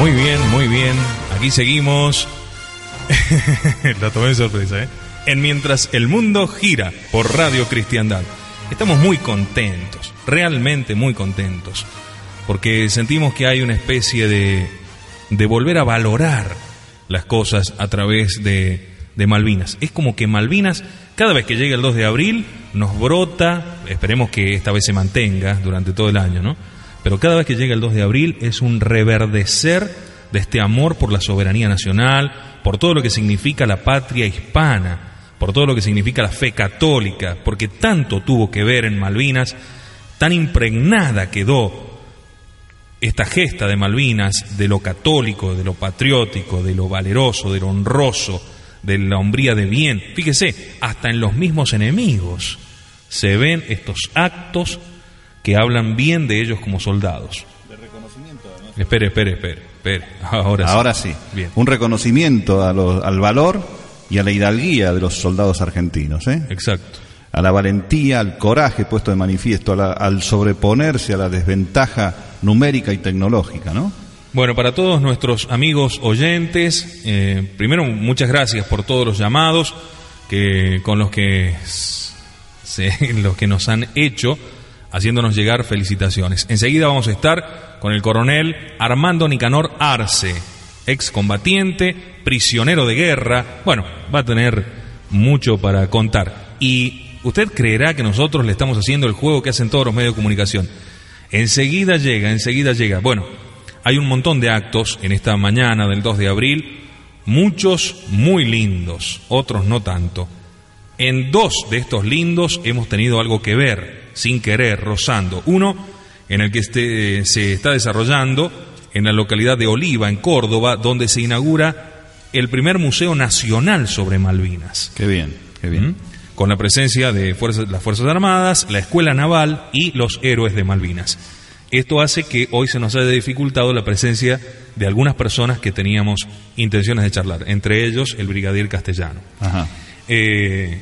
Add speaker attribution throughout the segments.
Speaker 1: Muy bien, muy bien. Aquí seguimos. La tomé de sorpresa, ¿eh? En Mientras el Mundo Gira por Radio Cristiandad. Estamos muy contentos, realmente muy contentos, porque sentimos que hay una especie de, de volver a valorar las cosas a través de, de Malvinas. Es como que Malvinas, cada vez que llega el 2 de abril, nos brota, esperemos que esta vez se mantenga durante todo el año, ¿no? Pero cada vez que llega el 2 de abril es un reverdecer de este amor por la soberanía nacional, por todo lo que significa la patria hispana, por todo lo que significa la fe católica, porque tanto tuvo que ver en Malvinas, tan impregnada quedó esta gesta de Malvinas, de lo católico, de lo patriótico, de lo valeroso, de lo honroso, de la hombría de bien. Fíjese, hasta en los mismos enemigos se ven estos actos que hablan bien de ellos como soldados. Espere, espere, espere, espere. Ahora sí.
Speaker 2: Ahora sí.
Speaker 1: Bien.
Speaker 2: Un reconocimiento a lo- al valor y a la hidalguía de los soldados argentinos, ¿eh?
Speaker 1: Exacto.
Speaker 2: a la valentía, al coraje puesto de manifiesto, la- al sobreponerse a la desventaja numérica y tecnológica, ¿no?
Speaker 1: Bueno, para todos nuestros amigos oyentes, eh, primero muchas gracias por todos los llamados que con los que se- los que nos han hecho haciéndonos llegar felicitaciones. Enseguida vamos a estar con el coronel Armando Nicanor Arce, excombatiente, prisionero de guerra. Bueno, va a tener mucho para contar. Y usted creerá que nosotros le estamos haciendo el juego que hacen todos los medios de comunicación. Enseguida llega, enseguida llega. Bueno, hay un montón de actos en esta mañana del 2 de abril, muchos muy lindos, otros no tanto. En dos de estos lindos hemos tenido algo que ver, sin querer, rozando. Uno, en el que este- se está desarrollando en la localidad de Oliva, en Córdoba, donde se inaugura el primer Museo Nacional sobre Malvinas.
Speaker 2: Qué bien, qué bien.
Speaker 1: ¿Mm? Con la presencia de fuerzas- las Fuerzas Armadas, la Escuela Naval y los héroes de Malvinas. Esto hace que hoy se nos haya dificultado la presencia de algunas personas que teníamos intenciones de charlar, entre ellos el brigadier castellano.
Speaker 2: Ajá.
Speaker 1: Eh,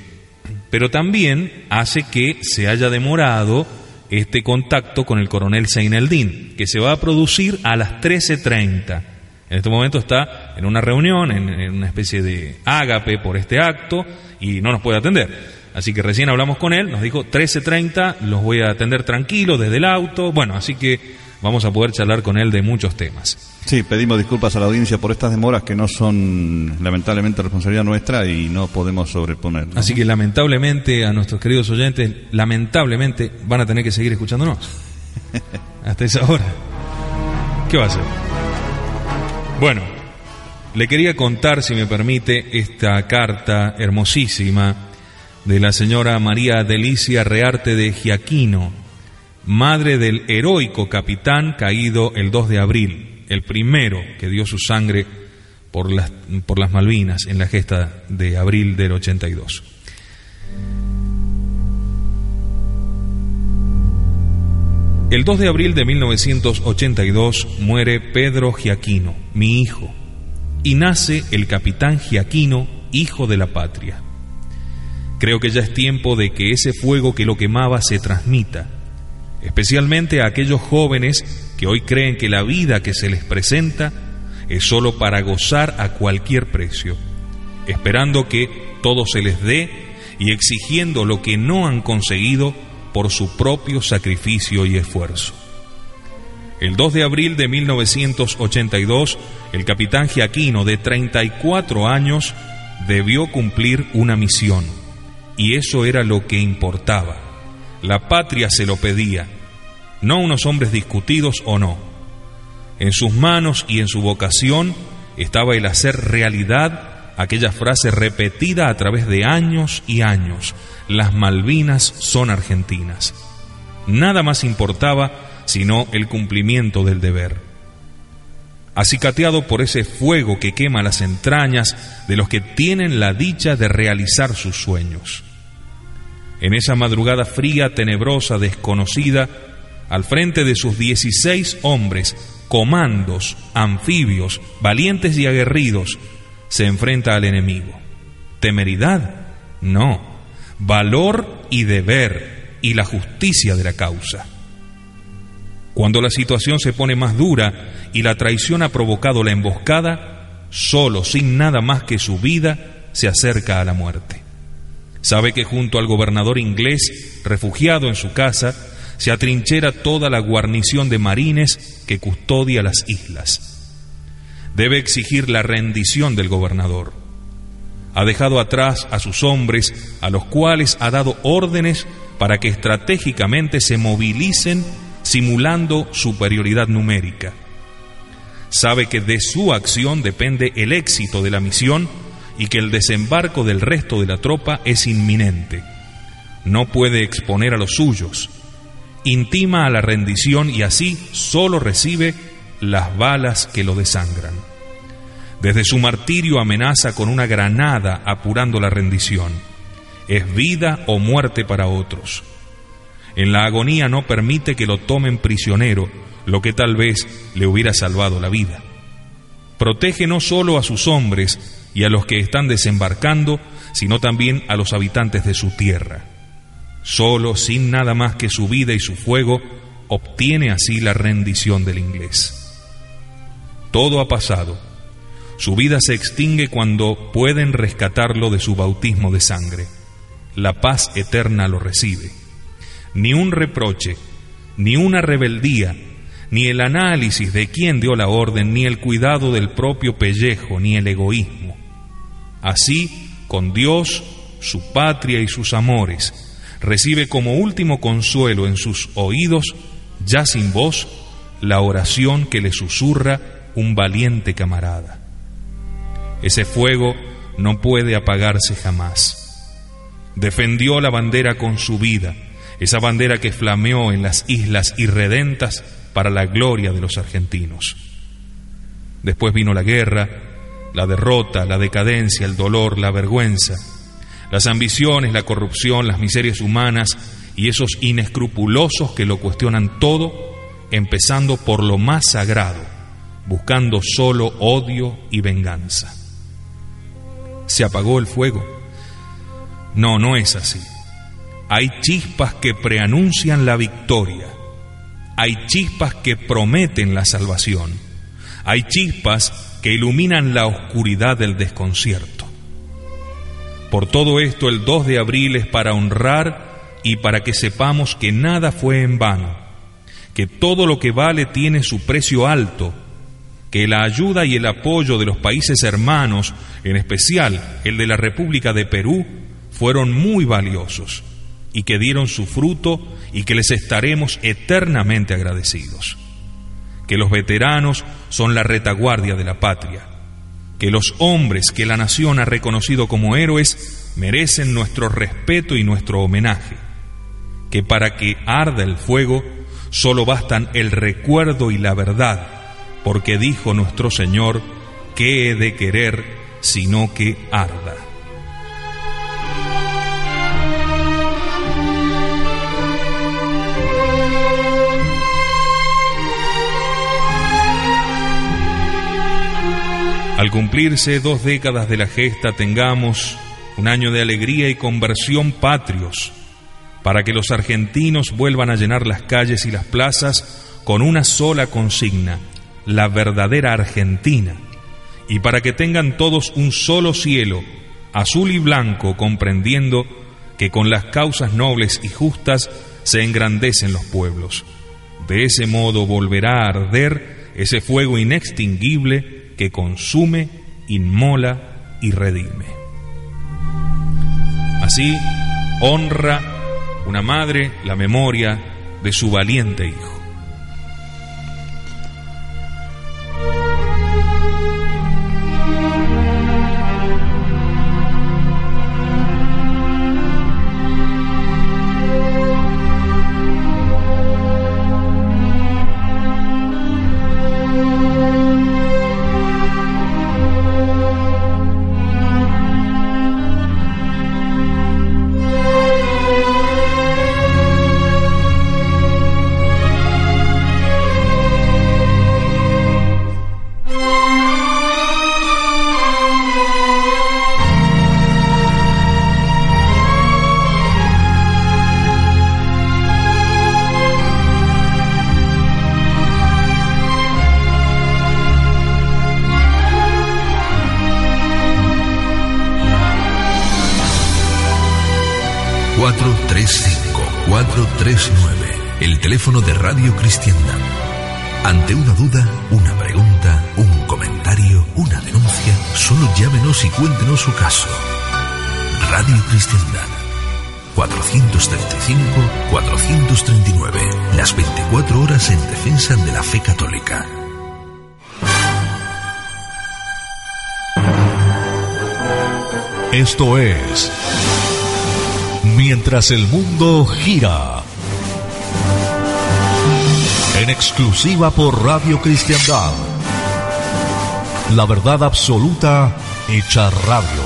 Speaker 1: pero también hace que se haya demorado este contacto con el coronel Seineldin, que se va a producir a las 13.30. En este momento está en una reunión, en, una especie de ágape por este acto, y no nos puede atender. Así que recién hablamos con él, nos dijo 13.30, los voy a atender tranquilo desde el auto. Bueno, así que vamos a poder charlar con él de muchos temas.
Speaker 2: Sí, pedimos disculpas a la audiencia por estas demoras que no son lamentablemente responsabilidad nuestra y no podemos sobreponer.
Speaker 1: Así que lamentablemente a nuestros queridos oyentes, lamentablemente van a tener que seguir escuchándonos. Hasta esa hora. ¿Qué va a hacer? Bueno, le quería contar, si me permite, esta carta hermosísima de la señora María Delicia Rearte de Giaquino, madre del heroico capitán caído el 2 de abril el primero que dio su sangre por las, por las Malvinas en la gesta de abril del 82. El 2 de abril de 1982 muere Pedro Giaquino, mi hijo, y nace el capitán Giaquino, hijo de la patria. Creo que ya es tiempo de que ese fuego que lo quemaba se transmita especialmente a aquellos jóvenes que hoy creen que la vida que se les presenta es sólo para gozar a cualquier precio, esperando que todo se les dé y exigiendo lo que no han conseguido por su propio sacrificio y esfuerzo. El 2 de abril de 1982, el capitán Giaquino, de 34 años, debió cumplir una misión, y eso era lo que importaba la patria se lo pedía, no unos hombres discutidos o no. En sus manos y en su vocación estaba el hacer realidad aquella frase repetida a través de años y años, las Malvinas son argentinas. Nada más importaba sino el cumplimiento del deber. Acicateado por ese fuego que quema las entrañas de los que tienen la dicha de realizar sus sueños en esa madrugada fría, tenebrosa, desconocida, al frente de sus dieciséis hombres, comandos, anfibios, valientes y aguerridos, se enfrenta al enemigo. ¿Temeridad? No. Valor y deber y la justicia de la causa. Cuando la situación se pone más dura y la traición ha provocado la emboscada, solo, sin nada más que su vida, se acerca a la muerte. Sabe que junto al gobernador inglés, refugiado en su casa, se atrinchera toda la guarnición de marines que custodia las islas. Debe exigir la rendición del gobernador. Ha dejado atrás a sus hombres, a los cuales ha dado órdenes para que estratégicamente se movilicen simulando superioridad numérica. Sabe que de su acción depende el éxito de la misión y que el desembarco del resto de la tropa es inminente. No puede exponer a los suyos. Intima a la rendición y así solo recibe las balas que lo desangran. Desde su martirio amenaza con una granada apurando la rendición. Es vida o muerte para otros. En la agonía no permite que lo tomen prisionero, lo que tal vez le hubiera salvado la vida. Protege no solo a sus hombres, y a los que están desembarcando, sino también a los habitantes de su tierra. Solo, sin nada más que su vida y su fuego, obtiene así la rendición del inglés. Todo ha pasado. Su vida se extingue cuando pueden rescatarlo de su bautismo de sangre. La paz eterna lo recibe. Ni un reproche, ni una rebeldía, ni el análisis de quién dio la orden, ni el cuidado del propio pellejo, ni el egoísmo Así, con Dios, su patria y sus amores, recibe como último consuelo en sus oídos, ya sin voz, la oración que le susurra un valiente camarada. Ese fuego no puede apagarse jamás. Defendió la bandera con su vida, esa bandera que flameó en las islas irredentas para la gloria de los argentinos. Después vino la guerra, la derrota, la decadencia, el dolor, la vergüenza, las ambiciones, la corrupción, las miserias humanas y esos inescrupulosos que lo cuestionan todo, empezando por lo más sagrado, buscando solo odio y venganza. ¿Se apagó el fuego? No, no es así. hay chispas que preanuncian la victoria, hay chispas que prometen la salvación, hay chispas que iluminan la oscuridad del desconcierto. Por todo esto el 2 de abril es para honrar y para que sepamos que nada fue en vano, que todo lo que vale tiene su precio alto, que la ayuda y el apoyo de los países hermanos, en especial el de la República de Perú, fueron muy valiosos y que dieron su fruto y que les estaremos eternamente agradecidos. Que los veteranos son la retaguardia de la patria, que los hombres que la nación ha reconocido como héroes merecen nuestro respeto y nuestro homenaje, que para que arda el fuego solo bastan el recuerdo y la verdad, porque dijo nuestro Señor, ¿qué he de querer sino que arda? Al cumplirse dos décadas de la gesta tengamos un año de alegría y conversión patrios, para que los argentinos vuelvan a llenar las calles y las plazas con una sola consigna, la verdadera Argentina, y para que tengan todos un solo cielo, azul y blanco, comprendiendo que con las causas nobles y justas se engrandecen los pueblos. De ese modo volverá a arder ese fuego inextinguible que consume, inmola y redime. Así honra una madre la memoria de su valiente hijo.
Speaker 3: Cristiandad. Ante una duda, una pregunta, un comentario, una denuncia, solo llámenos y cuéntenos su caso. Radio Cristiandad. 435-439. Las 24 horas en defensa de la fe católica.
Speaker 4: Esto es Mientras el mundo gira exclusiva por Radio Cristiandad. La verdad absoluta hecha radio.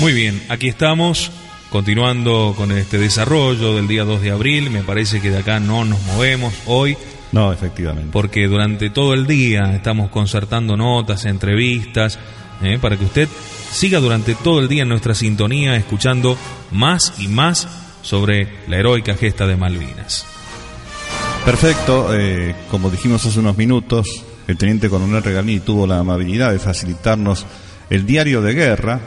Speaker 1: Muy bien, aquí estamos continuando con este desarrollo del día 2 de abril, me parece que de acá no nos movemos hoy.
Speaker 2: No, efectivamente.
Speaker 1: Porque durante todo el día estamos concertando notas, entrevistas, ¿eh? para que usted siga durante todo el día en nuestra sintonía escuchando más y más sobre la heroica gesta de Malvinas.
Speaker 2: Perfecto, eh, como dijimos hace unos minutos, el teniente coronel Regalini tuvo la amabilidad de facilitarnos el diario de guerra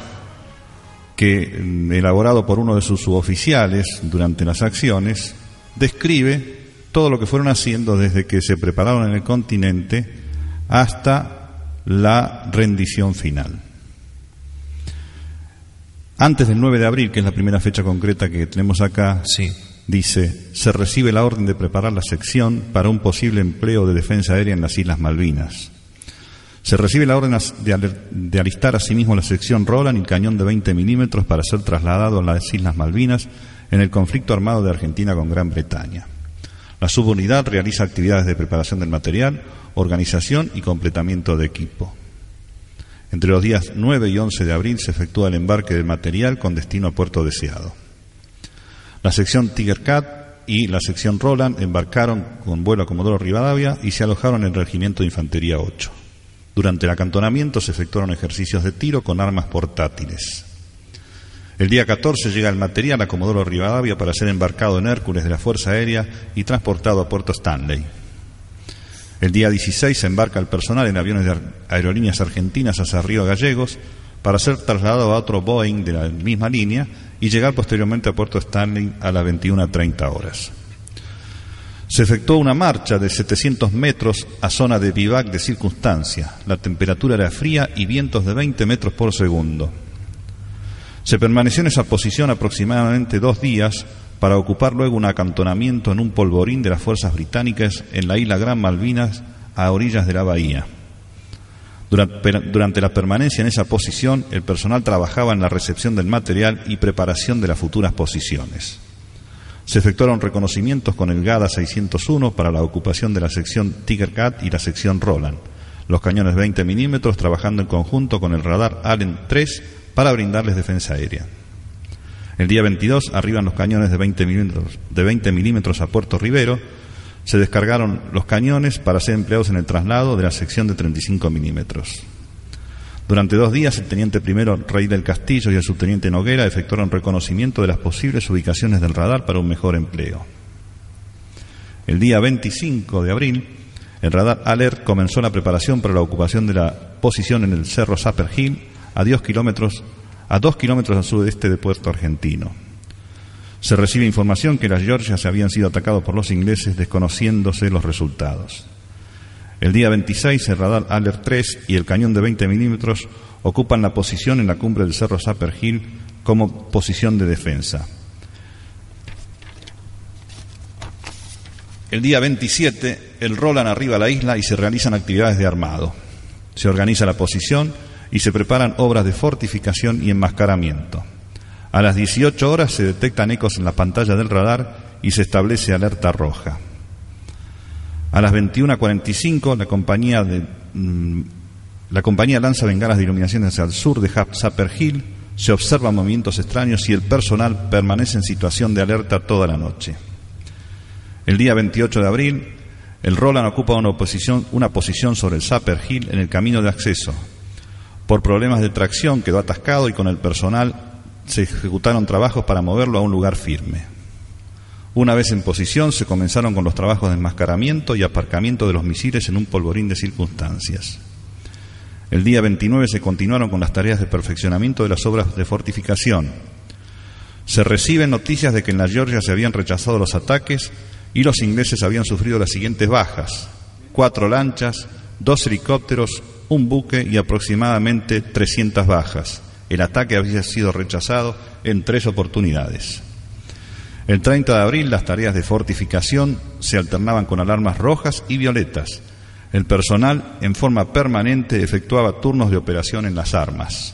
Speaker 2: que, mm, elaborado por uno de sus suboficiales durante las acciones, describe todo lo que fueron haciendo desde que se prepararon en el continente hasta la rendición final. Antes del 9 de abril, que es la primera fecha concreta que tenemos acá, dice, se recibe la orden de preparar la sección para un posible empleo de defensa aérea en las Islas Malvinas. Se recibe la orden de alistar asimismo la sección Roland y el cañón de 20 milímetros para ser trasladado a las Islas Malvinas en el conflicto armado de Argentina con Gran Bretaña. La subunidad realiza actividades de preparación del material, organización y completamiento de equipo. Entre los días 9 y 11 de abril se efectúa el embarque del material con destino a puerto deseado. La sección Tiger Cat y la sección Roland embarcaron con vuelo a Comodoro Rivadavia y se alojaron en el Regimiento de Infantería 8. Durante el acantonamiento se efectuaron ejercicios de tiro con armas portátiles. El día 14 llega el material a Comodoro Rivadavia para ser embarcado en Hércules de la Fuerza Aérea y transportado a Puerto Stanley. El día 16 se embarca el personal en aviones de aerolíneas argentinas hacia Río Gallegos para ser trasladado a otro Boeing de la misma línea y llegar posteriormente a Puerto Stanley a las 21.30 horas. Se efectuó una marcha de 700 metros a zona de vivac de circunstancia. La temperatura era fría y vientos de 20 metros por segundo. Se permaneció en esa posición aproximadamente dos días para ocupar luego un acantonamiento en un polvorín de las fuerzas británicas en la isla Gran Malvinas a orillas de la bahía. Durante la permanencia en esa posición, el personal trabajaba en la recepción del material y preparación de las futuras posiciones. Se efectuaron reconocimientos con el GADA 601 para la ocupación de la sección Tiger Cat y la sección Roland. Los cañones 20 milímetros trabajando en conjunto con el radar Allen 3 para brindarles defensa aérea. El día 22 arriban los cañones de 20 milímetros, de 20 milímetros a Puerto Rivero. Se descargaron los cañones para ser empleados en el traslado de la sección de 35 milímetros. Durante dos días, el teniente primero Rey del Castillo y el subteniente Noguera efectuaron reconocimiento de las posibles ubicaciones del radar para un mejor empleo. El día 25 de abril, el radar Alert comenzó la preparación para la ocupación de la posición en el cerro Sapper Hill a dos kilómetros, kilómetros al sudeste de Puerto Argentino. Se recibe información que las Georgias habían sido atacados por los ingleses desconociéndose los resultados. El día 26, el radar Alert 3 y el cañón de 20 milímetros ocupan la posición en la cumbre del Cerro Sapper Hill como posición de defensa. El día 27, el Roland arriba a la isla y se realizan actividades de armado. Se organiza la posición y se preparan obras de fortificación y enmascaramiento. A las 18 horas se detectan ecos en la pantalla del radar y se establece alerta roja. A las 21.45 la compañía de mm, la compañía lanza bengalas de iluminación hacia el sur de Sapper Hill, se observan movimientos extraños y el personal permanece en situación de alerta toda la noche. El día 28 de abril, el Roland ocupa una posición, una posición sobre el Sapper Hill en el camino de acceso, por problemas de tracción quedó atascado y con el personal se ejecutaron trabajos para moverlo a un lugar firme. Una vez en posición se comenzaron con los trabajos de enmascaramiento y aparcamiento de los misiles en un polvorín de circunstancias. El día 29 se continuaron con las tareas de perfeccionamiento de las obras de fortificación. Se reciben noticias de que en la Georgia se habían rechazado los ataques y los ingleses habían sufrido las siguientes bajas. Cuatro lanchas, dos helicópteros, un buque y aproximadamente 300 bajas. El ataque había sido rechazado en tres oportunidades. El 30 de abril las tareas de fortificación se alternaban con alarmas rojas y violetas. El personal en forma permanente efectuaba turnos de operación en las armas.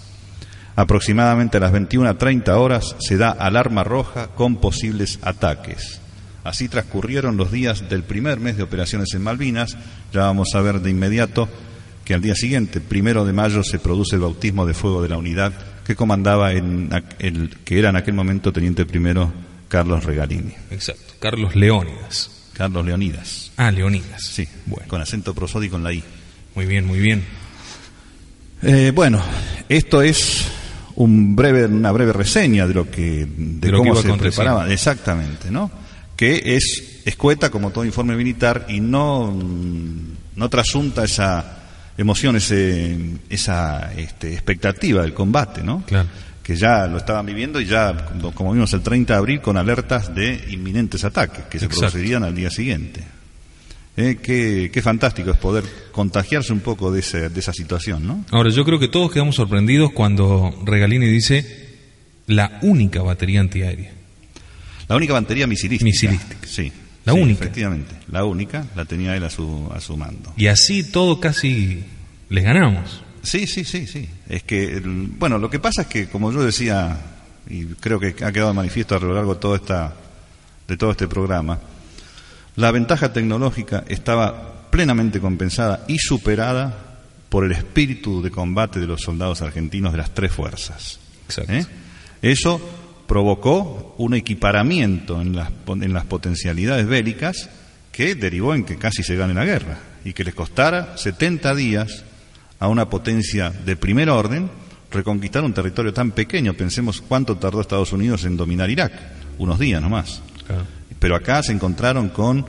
Speaker 2: Aproximadamente a las 21.30 horas se da alarma roja con posibles ataques. Así transcurrieron los días del primer mes de operaciones en Malvinas. Ya vamos a ver de inmediato que al día siguiente, primero de mayo, se produce el bautismo de fuego de la unidad que comandaba en que era en aquel momento teniente primero Carlos Regalini.
Speaker 1: Exacto, Carlos Leónidas.
Speaker 2: Carlos Leonidas.
Speaker 1: Ah, Leonidas.
Speaker 2: Sí, bueno. con acento prosódico en la I.
Speaker 1: Muy bien, muy bien.
Speaker 2: Eh, bueno, esto es un breve, una breve reseña de lo que de, cómo se preparaba, exactamente, ¿no? Que es escueta como todo informe militar y no no trasunta esa emoción, esa este, expectativa del combate, ¿no?
Speaker 1: Claro.
Speaker 2: Que ya lo estaban viviendo y ya, como vimos el 30 de abril, con alertas de inminentes ataques que se producirían al día siguiente. Eh, qué, fantástico es poder contagiarse un poco de, de esa situación, ¿no?
Speaker 1: Ahora, yo creo que todos quedamos sorprendidos cuando Regalini dice la única batería antiaérea.
Speaker 2: La única batería misilística.
Speaker 1: Misilística.
Speaker 2: Sí.
Speaker 1: La única.
Speaker 2: Efectivamente, la única la tenía él a su, a su mando.
Speaker 1: Y así todo casi les ganamos.
Speaker 2: Sí, sí, sí, sí. Es que, bueno, lo que pasa es que, como yo decía, y creo que ha quedado manifiesto a lo largo de todo, esta, de todo este programa, la ventaja tecnológica estaba plenamente compensada y superada por el espíritu de combate de los soldados argentinos de las tres fuerzas.
Speaker 1: Exacto.
Speaker 2: ¿Eh? Eso provocó un equiparamiento en las, en las potencialidades bélicas que derivó en que casi se gane la guerra y que les costara 70 días a una potencia de primer orden reconquistar un territorio tan pequeño. Pensemos cuánto tardó Estados Unidos en dominar Irak, unos días nomás.
Speaker 1: Claro.
Speaker 2: Pero acá se encontraron con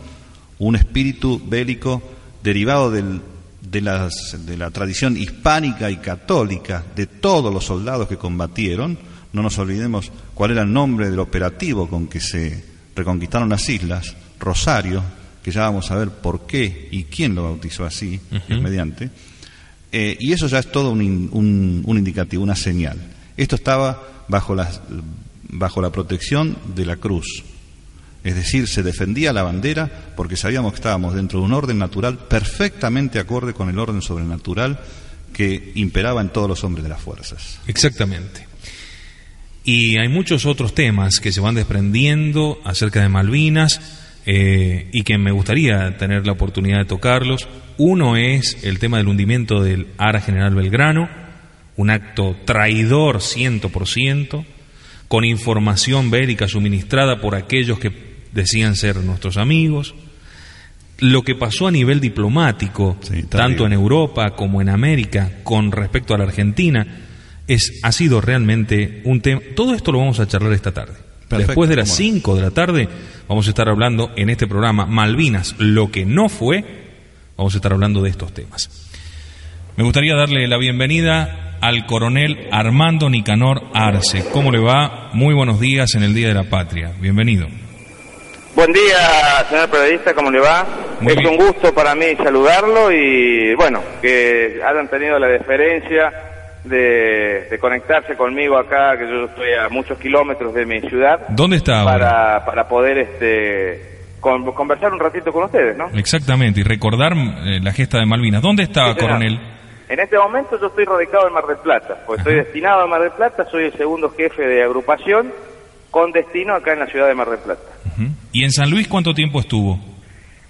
Speaker 2: un espíritu bélico derivado del- de, las- de la tradición hispánica y católica de todos los soldados que combatieron. No nos olvidemos cuál era el nombre del operativo con que se reconquistaron las islas, Rosario, que ya vamos a ver por qué y quién lo bautizó así, mediante. Eh, y eso ya es todo un, un- un indicativo, una señal. Esto estaba bajo, las- bajo la protección de la cruz. Es decir, se defendía la bandera porque sabíamos que estábamos dentro de un orden natural perfectamente acorde con el orden sobrenatural que imperaba en todos los hombres de las fuerzas.
Speaker 1: Exactamente. Y hay muchos otros temas que se van desprendiendo acerca de Malvinas eh, y que me gustaría tener la oportunidad de tocarlos. Uno es el tema del hundimiento del Ara General Belgrano, un acto traidor 100%, con información bélica suministrada por aquellos que decían ser nuestros amigos. Lo que pasó a nivel diplomático,
Speaker 2: Sí,
Speaker 1: tanto en Europa como en América, con respecto a la Argentina, es, ha sido realmente un tema. Todo esto lo vamos a charlar esta tarde.
Speaker 2: Perfecto,
Speaker 1: Después de las
Speaker 2: cómo no.
Speaker 1: 5 de la tarde, vamos a estar hablando en este programa Malvinas, lo que no fue, vamos a estar hablando de estos temas. Me gustaría darle la bienvenida al coronel Armando Nicanor Arce. ¿Cómo le va? Muy buenos días en el Día de la Patria. Bienvenido.
Speaker 5: Buen día, señor periodista, ¿cómo le va?
Speaker 1: Muy
Speaker 5: es
Speaker 1: bien.
Speaker 5: un gusto para mí saludarlo y, bueno, que hayan tenido la deferencia de, de conectarse conmigo acá, que yo estoy a muchos kilómetros de mi ciudad,
Speaker 1: ¿Dónde está ahora?
Speaker 5: para, para poder este, con- conversar un ratito con ustedes, ¿no?
Speaker 1: Exactamente, y recordar eh, la gesta de Malvinas. ¿Dónde está,
Speaker 5: Sí,
Speaker 1: coronel?
Speaker 5: En este momento yo estoy radicado en Mar del Plata, pues estoy destinado a Mar del Plata, soy el segundo jefe de agrupación con destino acá en la ciudad de Mar del Plata.
Speaker 1: ¿Y en San Luis cuánto tiempo estuvo?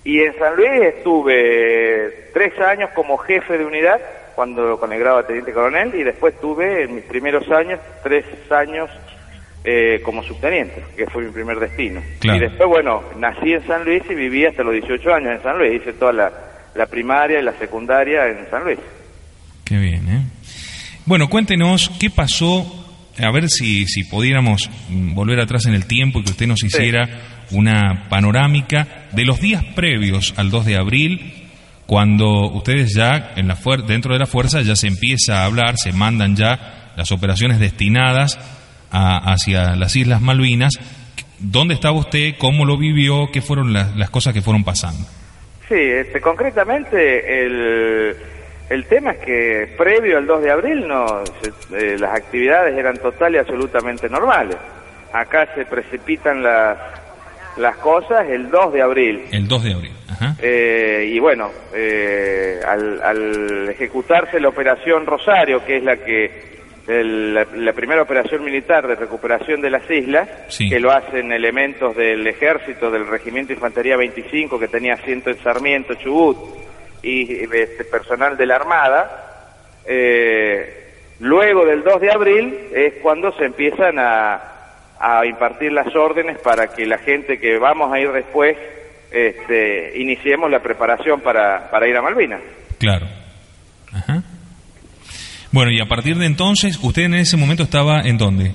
Speaker 5: Y en San Luis estuve tres años como jefe de unidad, cuando con el grado de teniente coronel, y después tuve en mis primeros años tres años eh, como subteniente, que fue mi primer destino.
Speaker 1: Claro.
Speaker 5: Y después, bueno, nací en San Luis y viví hasta los 18 años en San Luis, hice toda la, la primaria y la secundaria en San Luis.
Speaker 1: Qué bien, ¿eh? Bueno, cuéntenos qué pasó, a ver si, si pudiéramos mm, volver atrás en el tiempo y que usted nos hiciera una panorámica de los días previos al 2 de abril, cuando ustedes ya en la dentro de la fuerza ya se empieza a hablar, se mandan ya las operaciones destinadas a- hacia las Islas Malvinas. ¿Dónde estaba usted? ¿Cómo lo vivió? ¿Qué fueron las, las cosas que fueron pasando?
Speaker 5: Sí, este, concretamente el, el tema es que previo al 2 de abril no, se- eh, las actividades eran total y absolutamente normales. Acá se precipitan las, las cosas el 2 de abril.
Speaker 1: El 2 de abril.
Speaker 5: Eh, y bueno, eh, al, al ejecutarse la operación Rosario, que es la que el- la, la primera operación militar de recuperación de las islas,
Speaker 1: Sí.
Speaker 5: que lo hacen elementos del ejército, del Regimiento de Infantería 25, que tenía asiento en Sarmiento, Chubut, y este, personal de la Armada, eh, luego del 2 de abril es cuando se empiezan a, a impartir las órdenes para que la gente que vamos a ir después este, iniciemos la preparación para, para ir a Malvinas.
Speaker 1: Claro. Ajá. Bueno, y a partir de entonces, ¿usted en ese momento estaba en dónde?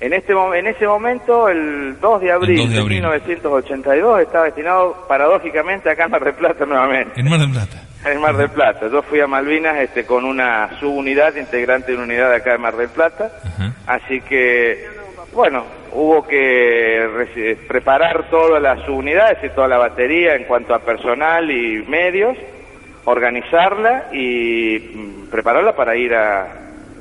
Speaker 5: En, este, en ese momento, el 2 de abril,
Speaker 1: 2 de
Speaker 5: de,
Speaker 1: abril.
Speaker 5: 1982, estaba destinado paradójicamente acá en Mar del Plata nuevamente.
Speaker 1: En Mar del Plata.
Speaker 5: En Mar del Plata. Yo fui a Malvinas este, con una subunidad, integrante de una unidad de acá de Mar del Plata.
Speaker 1: Ajá.
Speaker 5: Así que, bueno, hubo que preparar todas las subunidades y toda la batería en cuanto a personal y medios, organizarla y mm, prepararla para ir a,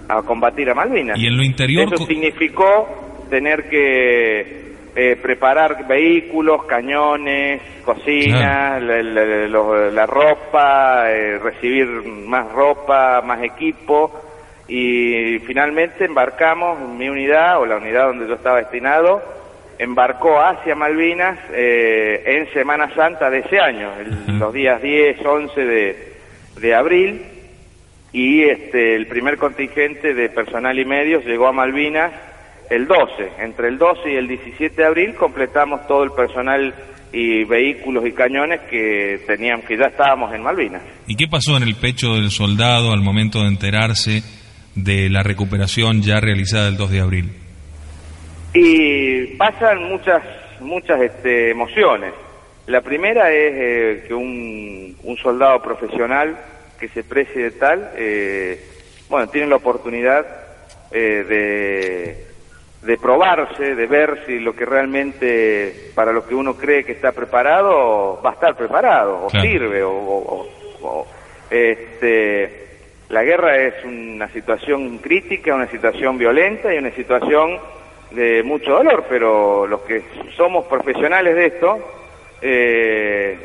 Speaker 5: a combatir a Malvinas.
Speaker 1: Y en lo interior
Speaker 5: Eso significó tener que eh, preparar vehículos, cañones, cocina, la, la- lo- la ropa, eh, recibir más ropa, más equipo y finalmente embarcamos mi unidad o la unidad donde yo estaba destinado embarcó hacia Malvinas eh, en Semana Santa de ese año, el- los días 10, 11 de, de abril y este, el primer contingente de personal y medios llegó a Malvinas el 12. Entre el 12 y el 17 de abril completamos todo el personal y vehículos y cañones que tenían que ya estábamos en Malvinas.
Speaker 1: ¿Y qué pasó en el pecho del soldado al momento de enterarse de la recuperación ya realizada el 2 de abril?
Speaker 5: Y pasan muchas muchas este, emociones. La primera es eh, que un, un soldado profesional que se precie de tal, eh, bueno, tiene la oportunidad eh, de, de probarse, de ver si lo que realmente, para lo que uno cree que está preparado, va a estar preparado, o
Speaker 1: Claro.
Speaker 5: sirve, o, o- o- este, la guerra es una situación crítica, una situación violenta y una situación de mucho dolor, pero los que somos profesionales de esto, eh,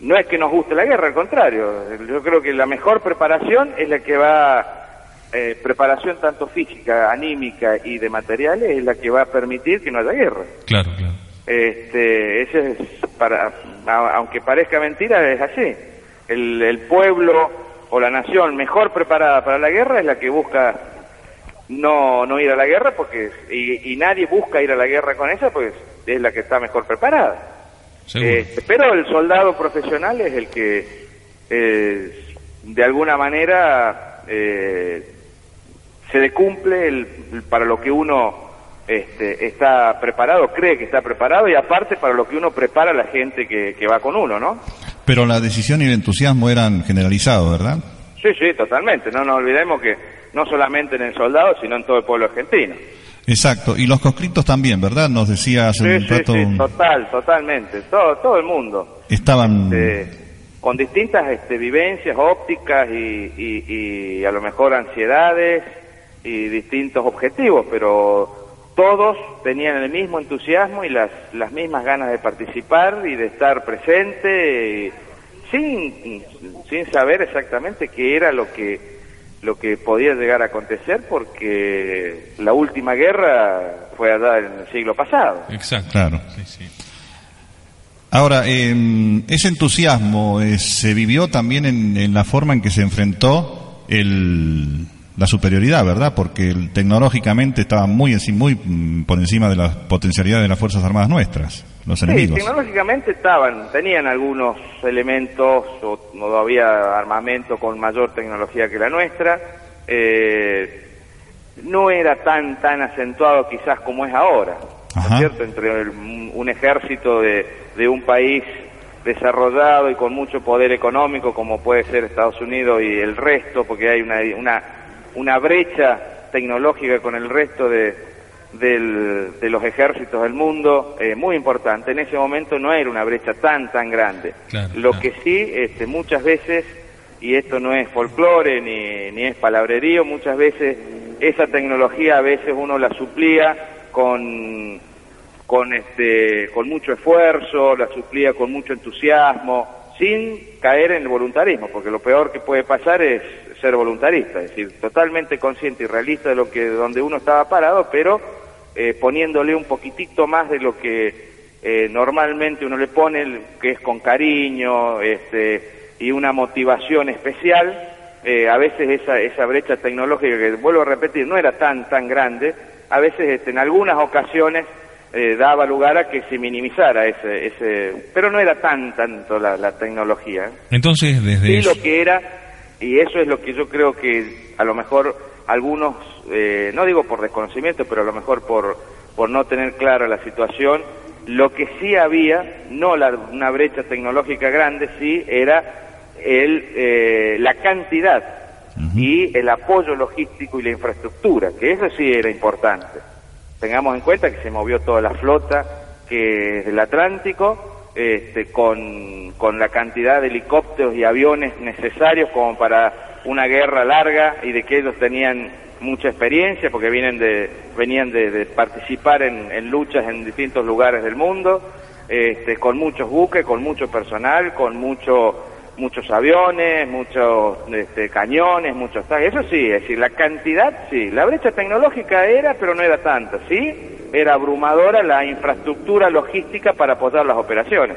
Speaker 5: no es que nos guste la guerra, al contrario. Yo creo que la mejor preparación es la que va, eh, preparación tanto física, anímica y de materiales, es la que va a permitir que no haya guerra.
Speaker 1: Claro, claro.
Speaker 5: Este, ese es para, aunque parezca mentira, es así. El, el pueblo o la nación mejor preparada para la guerra es la que busca no, no ir a la guerra porque y, y nadie busca ir a la guerra con esa pues es la que está mejor preparada. Este, pero el soldado profesional es el que eh, de alguna manera eh, se le cumple el- el- para lo que uno este, está preparado, cree que está preparado y aparte para lo que uno prepara a la gente que, que va con uno, ¿no?
Speaker 2: Pero la decisión y el entusiasmo eran generalizados, ¿verdad?
Speaker 5: Sí, sí, totalmente. No nos olvidemos que no solamente en el soldado, sino en todo el pueblo argentino.
Speaker 2: Exacto. Y los conscriptos también, ¿verdad? Nos decía hace
Speaker 5: Sí,
Speaker 2: un
Speaker 5: sí,
Speaker 2: rato.
Speaker 5: sí, total, totalmente. Todo, todo el mundo.
Speaker 2: Estaban.
Speaker 5: Este, con distintas este, vivencias ópticas y, y- y a lo mejor ansiedades y distintos objetivos, pero todos tenían el mismo entusiasmo y las, las mismas ganas de participar y de estar presente eh, sin, sin saber exactamente qué era lo que lo que podía llegar a acontecer porque la última guerra fue allá en el siglo pasado.
Speaker 1: Exacto.
Speaker 2: Claro.
Speaker 1: Sí, sí.
Speaker 2: Ahora, eh, ese entusiasmo eh, se vivió también en, en la forma en que se enfrentó el, la superioridad, ¿verdad? Porque tecnológicamente estaba muy, muy mm, por encima de las potencialidades de las Fuerzas Armadas nuestras, los
Speaker 5: Sí,
Speaker 2: enemigos.
Speaker 5: tecnológicamente estaban, tenían algunos elementos o no había armamento con mayor tecnología que la nuestra. Eh, no era tan tan acentuado quizás como es ahora, ¿no
Speaker 2: Ajá.
Speaker 5: es cierto? Entre el- un un ejército de, de un país desarrollado y con mucho poder económico como puede ser Estados Unidos y el resto, porque hay una, una, una brecha tecnológica con el resto de, del- de los ejércitos del mundo eh, muy importante. En ese momento no era una brecha tan, tan grande.
Speaker 1: Claro,
Speaker 5: Lo
Speaker 1: claro.
Speaker 5: que sí, este, muchas veces, y esto no es folclore ni, ni es palabrerío, muchas veces esa tecnología a veces uno la suplía con con este con mucho esfuerzo, la suplía con mucho entusiasmo, sin caer en el voluntarismo, porque lo peor que puede pasar es ser voluntarista, es decir, totalmente consciente y realista de lo que donde uno estaba parado, pero eh, poniéndole un poquitito más de lo que eh, normalmente uno le pone, que es con cariño, este y una motivación especial. eh, a veces esa esa brecha tecnológica que vuelvo a repetir no era tan tan grande, a veces este, en algunas ocasiones eh, daba lugar a que se minimizara ese, ese pero no era tan tanto la, la tecnología. ¿eh?
Speaker 1: Entonces, desde
Speaker 5: Sí,
Speaker 1: eso-
Speaker 5: lo que era, y eso es lo que yo creo que a lo mejor algunos, eh, no digo por desconocimiento, pero a lo mejor por, por no tener clara la situación, lo que sí había, no la, una brecha tecnológica grande, sí era el, eh, la cantidad y el apoyo logístico y la infraestructura, que eso sí era importante. Tengamos en cuenta que se movió toda la flota que es del Atlántico, este, con, con la cantidad de helicópteros y aviones necesarios como para una guerra larga y de que ellos tenían mucha experiencia porque vienen de, venían de, de participar en, en luchas en distintos lugares del mundo, este, con muchos buques, con mucho personal, con mucho, muchos aviones, muchos este, cañones, muchos. Eso sí, es decir, la cantidad, sí. La brecha tecnológica era, pero no era tanta, ¿sí? Era abrumadora la infraestructura logística para apoyar las operaciones.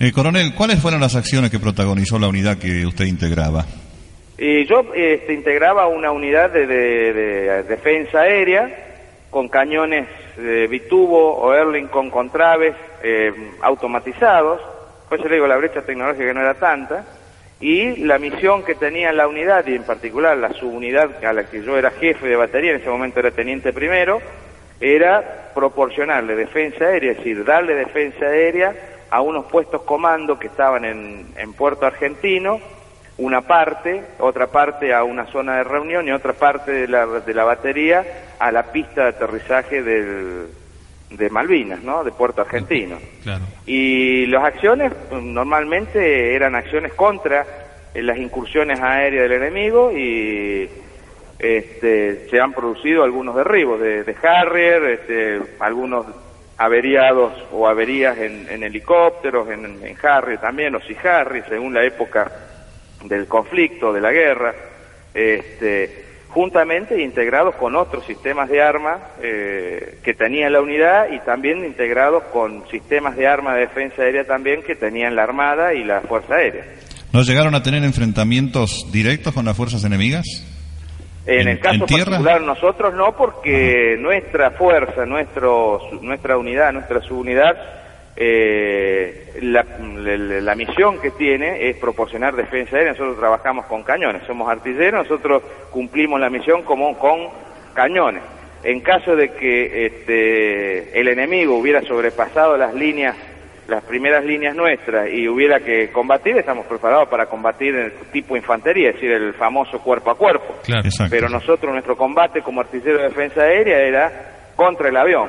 Speaker 2: Eh, coronel, ¿cuáles fueron las acciones que protagonizó la unidad que usted integraba?
Speaker 5: Y yo este, integraba una unidad de, de- de defensa aérea con cañones de bitubo o Erlingon con traves eh, automatizados. Pues yo le digo, la brecha tecnológica no era tanta. Y la misión que tenía la unidad, y en particular la subunidad a la que yo era jefe de batería, en ese momento era teniente primero, era proporcionarle defensa aérea, es decir, darle defensa aérea a unos puestos comando que estaban en, en Puerto Argentino, una parte, otra parte a una zona de reunión y otra parte de la, de la batería a la pista de aterrizaje del, de Malvinas, ¿no? De Puerto Argentino.
Speaker 1: Claro.
Speaker 5: Y las acciones normalmente eran acciones contra las incursiones aéreas del enemigo y este, se han producido algunos derribos de, de Harrier, este, algunos averiados o averías en, helicópteros, en, Harrier también, o si Harrier, según la época del conflicto, de la guerra, este, juntamente integrados con otros sistemas de armas eh, que tenía la unidad y también integrados con sistemas de arma de defensa aérea también que tenían la Armada y la Fuerza Aérea.
Speaker 2: ¿No llegaron a tener enfrentamientos directos con las fuerzas enemigas?
Speaker 5: En,
Speaker 2: ¿En-
Speaker 5: el caso
Speaker 2: en
Speaker 5: particular nosotros no, porque nuestra fuerza, nuestro, nuestra unidad, nuestra subunidad, eh, la, la- la misión que tiene es proporcionar defensa aérea. Nosotros trabajamos con cañones, somos artilleros, nosotros cumplimos la misión como con cañones. En caso de que este, el enemigo hubiera sobrepasado las líneas las primeras líneas nuestras y hubiera que combatir, estamos preparados para combatir el tipo infantería, es decir, el famoso cuerpo a cuerpo.
Speaker 1: Claro.
Speaker 2: Exacto.
Speaker 5: Pero nosotros, nuestro combate como artillero de defensa aérea era contra el avión.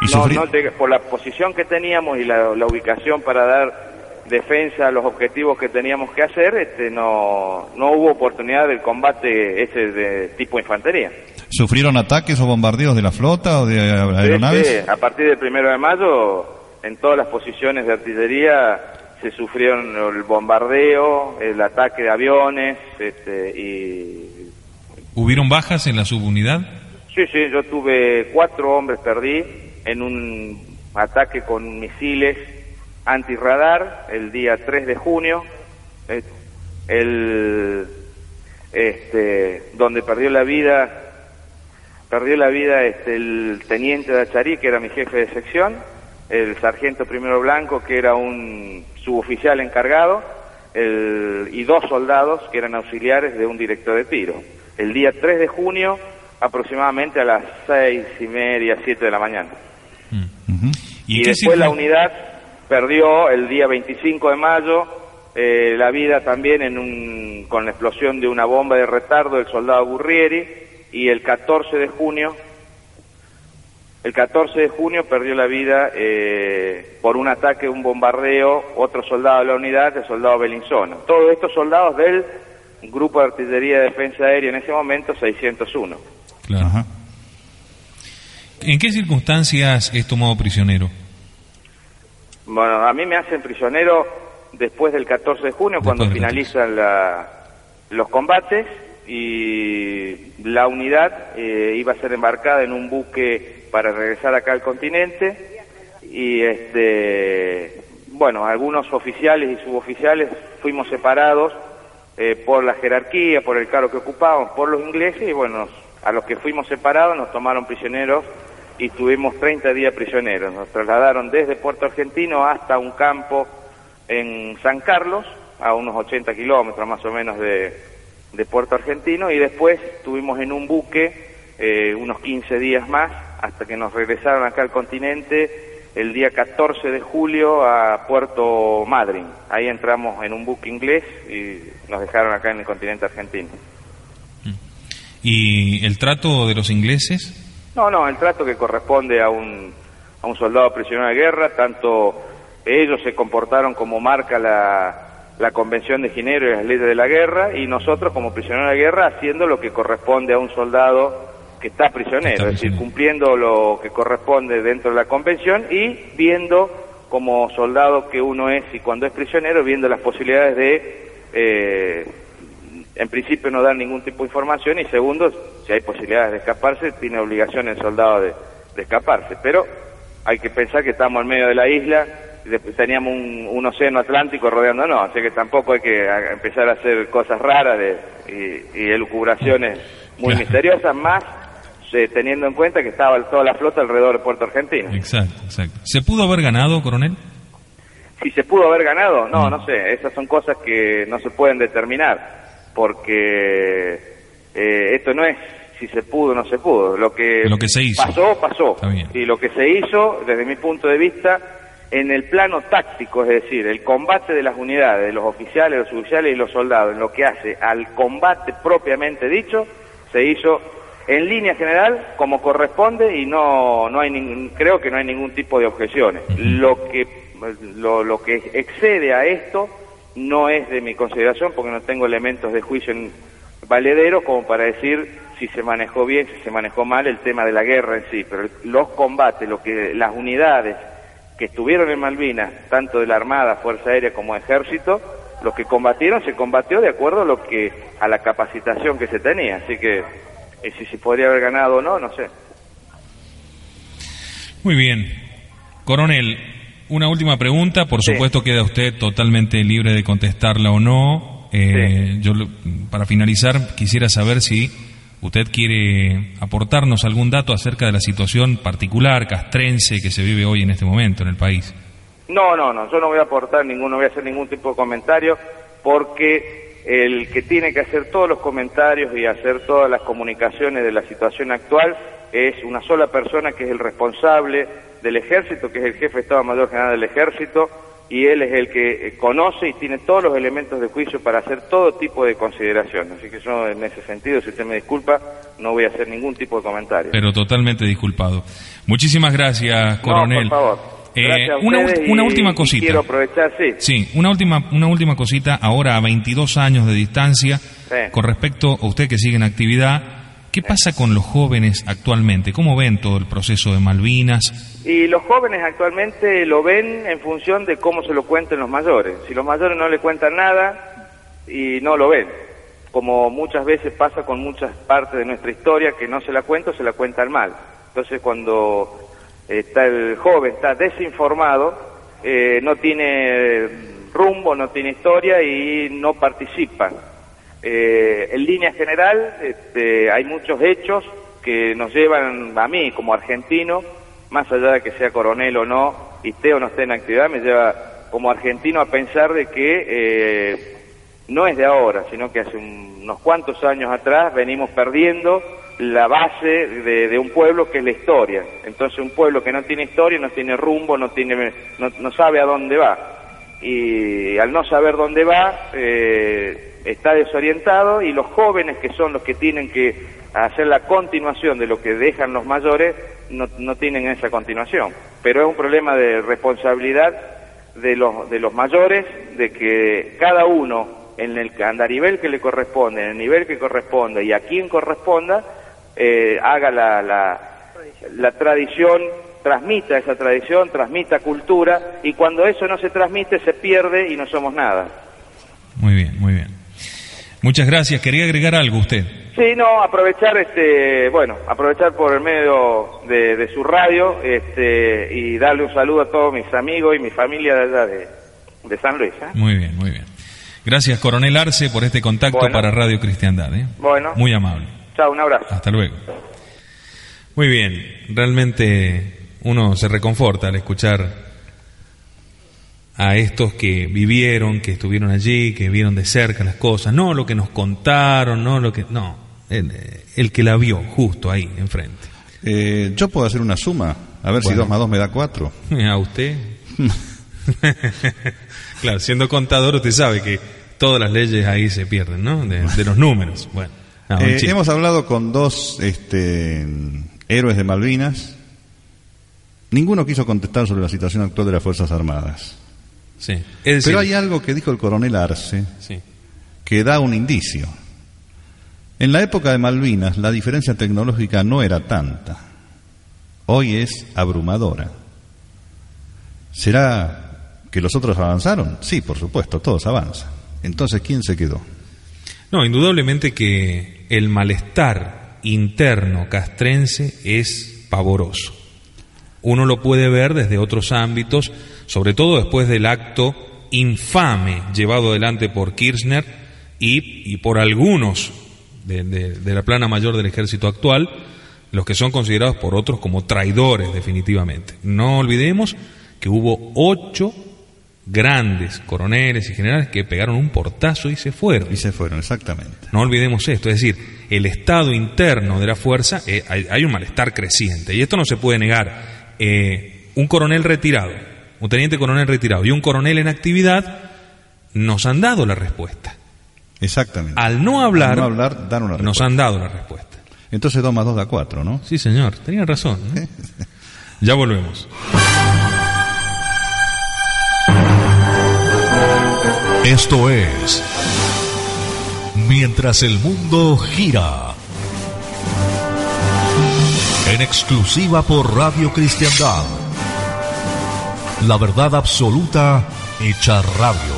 Speaker 2: Y
Speaker 5: No, no te- por la posición que teníamos y la, la ubicación para dar defensa a los objetivos que teníamos que hacer, este, no, no hubo oportunidad del combate ese de tipo infantería.
Speaker 2: ¿Sufrieron ataques o bombardeos de la flota o de aeronaves?
Speaker 5: A partir del primero de mayo, en todas las posiciones de artillería se sufrieron el bombardeo, el ataque de aviones, este, y
Speaker 1: ¿Hubieron bajas en la subunidad?
Speaker 5: sí, sí, yo tuve cuatro hombres perdí en un ataque con misiles antirradar el día 3 de junio, eh, el, este, donde perdió la vida perdió la vida este, el teniente de Acharí, que era mi jefe de sección, el sargento primero blanco, que era un suboficial encargado, el- y dos soldados que eran auxiliares de un director de tiro. El día 3 de junio, aproximadamente a las seis y media, siete de la mañana. Y,
Speaker 1: qué
Speaker 5: después la unidad perdió el día 25 de mayo eh, la vida también en un, con la explosión de una bomba de retardo del soldado Burrieri y el 14 de junio el 14 de junio perdió la vida eh, por un ataque, un bombardeo, otro soldado de la unidad, el soldado Belinzona. Todos estos soldados del Grupo de Artillería de Defensa Aérea en ese momento, 601.
Speaker 1: Claro.
Speaker 2: Ajá.
Speaker 1: ¿En qué circunstancias es tomado prisionero?
Speaker 5: Bueno, a mí me hacen prisionero después del 14 de junio, cuando
Speaker 1: Después
Speaker 5: finalizan la- los combates y la unidad eh, iba a ser embarcada en un buque para regresar acá al continente y este bueno algunos oficiales y suboficiales fuimos separados eh, por la jerarquía por el cargo que ocupábamos por los ingleses y bueno a los que fuimos separados nos tomaron prisioneros y estuvimos 30 días prisioneros. Nos trasladaron desde Puerto Argentino hasta un campo en San Carlos a unos 80 kilómetros más o menos de, de Puerto Argentino y después estuvimos en un buque eh, unos 15 días más hasta que nos regresaron acá al continente el día 14 de julio a Puerto Madryn. Ahí entramos en un buque inglés y nos dejaron acá en el continente argentino.
Speaker 1: ¿Y el trato de los ingleses?
Speaker 5: No, no, el trato que corresponde a un, a un soldado prisionero de guerra, tanto ellos se comportaron como marca la, la Convención de Ginebra y las leyes de la guerra, y nosotros como prisioneros de guerra haciendo lo que corresponde a un soldado que está prisionero, es decir, cumpliendo lo que corresponde dentro de la Convención y viendo como soldado que uno es y cuando es prisionero, viendo las posibilidades de... eh, en principio no dar ningún tipo de información y segundo, si hay posibilidades de escaparse, tiene obligación el soldado de, de escaparse. Pero hay que pensar que estamos en medio de la isla, y después teníamos un, un océano Atlántico rodeándonos, así que tampoco hay que empezar a hacer cosas raras de, y, y elucubraciones muy misteriosas, más eh, teniendo en cuenta que estaba toda la flota alrededor de Puerto Argentino.
Speaker 1: Exacto, exacto. ¿Se pudo haber ganado, coronel?
Speaker 5: Si se pudo haber ganado, no, no sé, esas son cosas que no se pueden determinar, porque eh, esto no es si se pudo o no se pudo, lo que,
Speaker 1: Lo que se hizo.
Speaker 5: pasó, pasó, y lo que se hizo, desde mi punto de vista, en el plano táctico, es decir, el combate de las unidades, de los oficiales, los oficiales y los soldados, en lo que hace al combate propiamente dicho, se hizo en línea general como corresponde y no no hay creo que no hay ningún tipo de objeciones. Lo que lo, lo que excede a esto no es de mi consideración porque no tengo elementos de juicio en valedero como para decir si se manejó bien, si se manejó mal el tema de la guerra en sí, pero los combates, lo que las unidades que estuvieron en Malvinas, tanto de la Armada, Fuerza Aérea como Ejército, los que combatieron se combatió de acuerdo a lo que a la capacitación que se tenía, así que eh, si se podría haber ganado o no, no sé.
Speaker 1: Muy bien. Coronel, una última pregunta. Por
Speaker 5: Sí.
Speaker 1: supuesto, queda usted totalmente libre de contestarla o no. Eh, Yo, para finalizar, quisiera saber si usted quiere aportarnos algún dato acerca de la situación particular castrense que se vive hoy en este momento en el país.
Speaker 5: No, no, no, yo no voy a aportar ningún, no voy a hacer ningún tipo de comentario porque el que tiene que hacer todos los comentarios y hacer todas las comunicaciones de la situación actual es una sola persona que es el responsable del ejército, que es el jefe de Estado Mayor General del Ejército, y él es el que eh, conoce y tiene todos los elementos de juicio para hacer todo tipo de consideraciones. Así que yo en ese sentido, si usted me disculpa, no voy a hacer ningún tipo de comentario.
Speaker 1: Pero totalmente disculpado. Muchísimas gracias, coronel.
Speaker 5: No, por favor.
Speaker 1: Eh, una, una última cosita.
Speaker 5: quiero aprovechar, sí.
Speaker 1: Sí, una última, una última cosita, ahora a 22 años de distancia,
Speaker 5: Sí.
Speaker 1: con respecto a usted que sigue en actividad, ¿qué pasa con los jóvenes actualmente? ¿Cómo ven todo el proceso de Malvinas?
Speaker 5: Y los jóvenes actualmente lo ven en función de cómo se lo cuenten los mayores. Si los mayores no le cuentan nada y no lo ven, como muchas veces pasa con muchas partes de nuestra historia que no se la cuenta o se la cuentan mal. Entonces cuando está el joven está desinformado, eh, no tiene rumbo, no tiene historia y no participa. Eh, en línea general, este, hay muchos hechos que nos llevan a mí como argentino, más allá de que sea coronel o no, y esté o no esté en actividad, me lleva como argentino a pensar de que eh, no es de ahora, sino que hace un- unos cuantos años atrás venimos perdiendo la base de, de un pueblo que es la historia. Entonces un pueblo que no tiene historia, no tiene rumbo, no, tiene, no, no sabe a dónde va. Y al no saber dónde va, eh, está desorientado y los jóvenes que son los que tienen que hacer la continuación de lo que dejan los mayores, no, no tienen esa continuación. Pero es un problema de responsabilidad de los, de los mayores, de que cada uno en el andarivel que le corresponde, en el nivel que corresponde y a quien corresponda, eh, haga la, la, la tradición, transmita esa tradición, transmita cultura y cuando eso no se transmite se pierde y no somos nada.
Speaker 1: Muy bien, muy bien. Muchas gracias. Quería agregar algo usted.
Speaker 5: Sí, no, aprovechar, este, bueno, aprovechar por el medio de, de su radio este, y darle un saludo a todos mis amigos y mi familia de allá de, de San Luis. ¿eh?
Speaker 1: Muy bien, muy bien. Gracias, coronel Arce, por este contacto
Speaker 5: Bueno.
Speaker 1: para Radio Cristiandad. ¿eh?
Speaker 5: Bueno.
Speaker 1: Muy amable.
Speaker 5: Chao, un abrazo.
Speaker 1: Hasta luego. Muy bien, realmente uno se reconforta al escuchar a estos que vivieron, que estuvieron allí, que vieron de cerca las cosas, no lo que nos contaron, no lo que... No, el, el que la vio justo ahí, enfrente.
Speaker 2: Eh, yo puedo hacer una suma, a ver si
Speaker 1: Bueno.
Speaker 2: 2 más 2 me da 4.
Speaker 1: ¿A usted? claro, siendo contador usted sabe que todas las leyes ahí se pierden, ¿no? De, de los números. Bueno, no, un
Speaker 2: Eh, hemos hablado con dos este, héroes de Malvinas. Ninguno quiso contestar sobre la situación actual de las Fuerzas Armadas.
Speaker 1: Sí. Es decir,
Speaker 2: Pero hay algo que dijo el coronel Arce
Speaker 1: sí.
Speaker 2: que da un indicio. En la época de Malvinas la diferencia tecnológica no era tanta. Hoy es abrumadora. ¿Será que los otros avanzaron? Sí, por supuesto, todos avanzan. Entonces, ¿quién se quedó?
Speaker 1: No, indudablemente que el malestar interno castrense es pavoroso. uno lo puede ver desde otros ámbitos, sobre todo después del acto infame llevado adelante por Kirchner y, y por algunos de, de- de la plana mayor del ejército actual, los que son considerados por otros como traidores definitivamente. No olvidemos que hubo ocho grandes coroneles y generales que pegaron un portazo y se fueron.
Speaker 2: Y se fueron, exactamente.
Speaker 1: No olvidemos esto, es decir, el estado interno de la fuerza, eh, hay, hay un malestar creciente y esto no se puede negar. Eh, un coronel retirado, un teniente coronel retirado y un coronel en actividad nos han dado la respuesta.
Speaker 2: Exactamente.
Speaker 1: Al no hablar,
Speaker 2: Al no hablar, dan una
Speaker 1: nos han dado la respuesta.
Speaker 2: Entonces 2 más 2 da 4, ¿no?
Speaker 1: Sí, señor, tenía razón. ¿eh? ya volvemos.
Speaker 4: Esto es Mientras el mundo gira. En exclusiva por Radio Cristiandad. La verdad absoluta hecha radio.